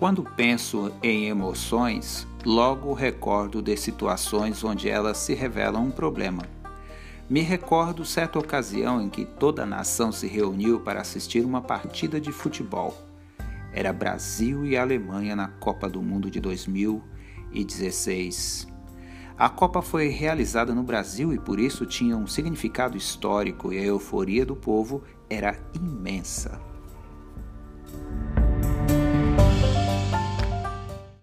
Quando penso em emoções, logo recordo de situações onde elas se revelam um problema. Me recordo certa ocasião em que toda a nação se reuniu para assistir uma partida de futebol. Era Brasil e Alemanha na Copa do Mundo de 2016. A Copa foi realizada no Brasil e por isso tinha um significado histórico e a euforia do povo era imensa.